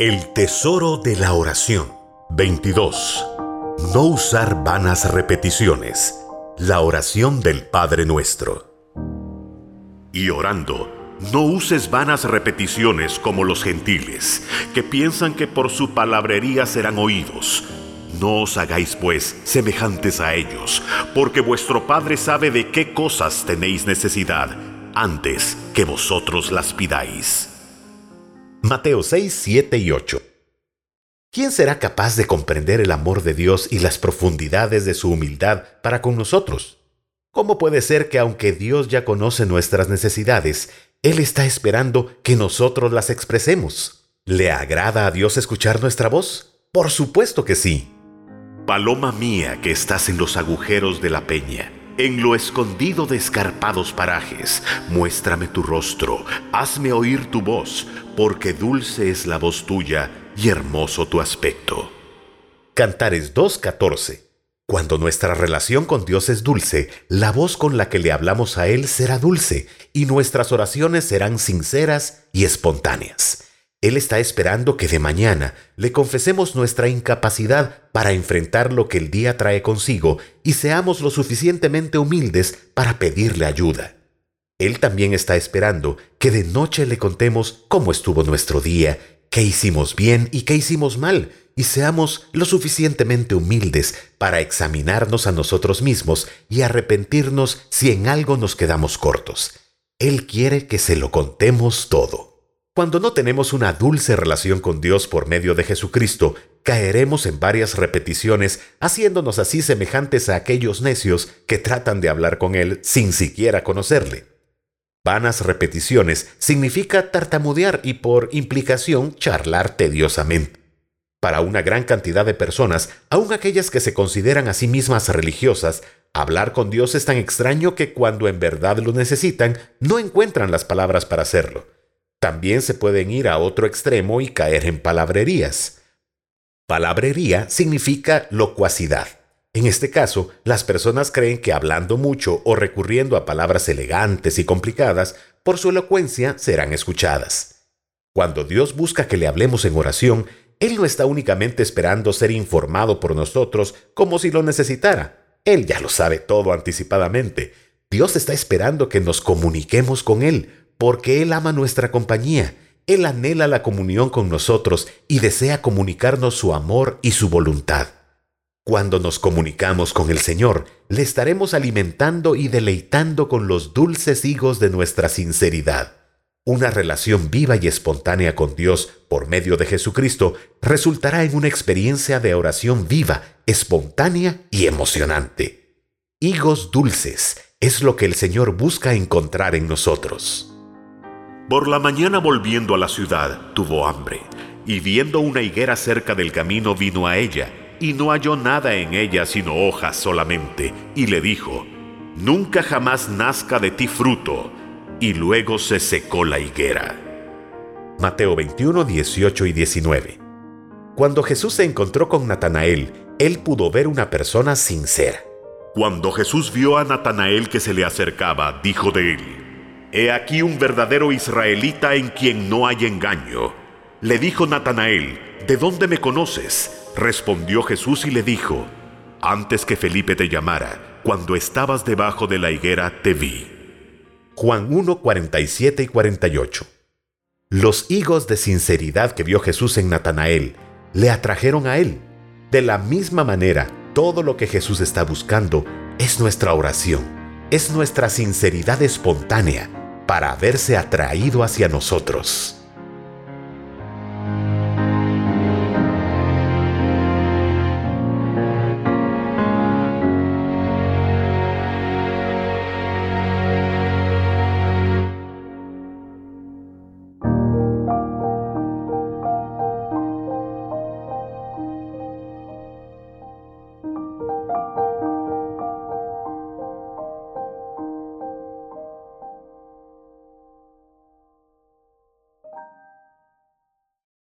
El tesoro de la oración. 22. No usar vanas repeticiones. La oración del Padre Nuestro. Y orando, no uses vanas repeticiones como los gentiles, que piensan que por su palabrería serán oídos. No os hagáis pues semejantes a ellos, porque vuestro Padre sabe de qué cosas tenéis necesidad antes que vosotros las pidáis. Mateo 6, 7 y 8. ¿Quién será capaz de comprender el amor de Dios y las profundidades de su humildad para con nosotros? ¿Cómo puede ser que aunque Dios ya conoce nuestras necesidades, Él está esperando que nosotros las expresemos? ¿Le agrada a Dios escuchar nuestra voz? Por supuesto que sí. Paloma mía que estás en los agujeros de la peña en lo escondido de escarpados parajes, muéstrame tu rostro, hazme oír tu voz, porque dulce es la voz tuya y hermoso tu aspecto. Cantares 2.14 Cuando nuestra relación con Dios es dulce, la voz con la que le hablamos a Él será dulce, y nuestras oraciones serán sinceras y espontáneas. Él está esperando que de mañana le confesemos nuestra incapacidad para enfrentar lo que el día trae consigo y seamos lo suficientemente humildes para pedirle ayuda. Él también está esperando que de noche le contemos cómo estuvo nuestro día, qué hicimos bien y qué hicimos mal, y seamos lo suficientemente humildes para examinarnos a nosotros mismos y arrepentirnos si en algo nos quedamos cortos. Él quiere que se lo contemos todo. Cuando no tenemos una dulce relación con Dios por medio de Jesucristo, caeremos en varias repeticiones, haciéndonos así semejantes a aquellos necios que tratan de hablar con Él sin siquiera conocerle. Vanas repeticiones significa tartamudear y por implicación charlar tediosamente. Para una gran cantidad de personas, aun aquellas que se consideran a sí mismas religiosas, hablar con Dios es tan extraño que cuando en verdad lo necesitan, no encuentran las palabras para hacerlo. También se pueden ir a otro extremo y caer en palabrerías. Palabrería significa locuacidad. En este caso, las personas creen que hablando mucho o recurriendo a palabras elegantes y complicadas, por su elocuencia serán escuchadas. Cuando Dios busca que le hablemos en oración, Él no está únicamente esperando ser informado por nosotros como si lo necesitara. Él ya lo sabe todo anticipadamente. Dios está esperando que nos comuniquemos con Él, porque Él ama nuestra compañía. Él anhela la comunión con nosotros y desea comunicarnos su amor y su voluntad. Cuando nos comunicamos con el Señor, le estaremos alimentando y deleitando con los dulces higos de nuestra sinceridad. Una relación viva y espontánea con Dios por medio de Jesucristo resultará en una experiencia de oración viva, espontánea y emocionante. Higos dulces es lo que el Señor busca encontrar en nosotros. Por la mañana volviendo a la ciudad, tuvo hambre, y viendo una higuera cerca del camino vino a ella, y no halló nada en ella sino hojas solamente, y le dijo, Nunca jamás nazca de ti fruto. Y luego se secó la higuera. Mateo 21, 18 y 19. Cuando Jesús se encontró con Natanael, él pudo ver una persona sincera. Cuando Jesús vio a Natanael que se le acercaba, dijo de él, He aquí un verdadero israelita en quien no hay engaño. Le dijo Natanael, ¿de dónde me conoces? Respondió Jesús y le dijo, antes que Felipe te llamara, cuando estabas debajo de la higuera te vi. Juan 1, 47 y 48. Los higos de sinceridad que vio Jesús en Natanael le atrajeron a él. De la misma manera, todo lo que Jesús está buscando es nuestra oración, es nuestra sinceridad espontánea para haberse atraído hacia nosotros.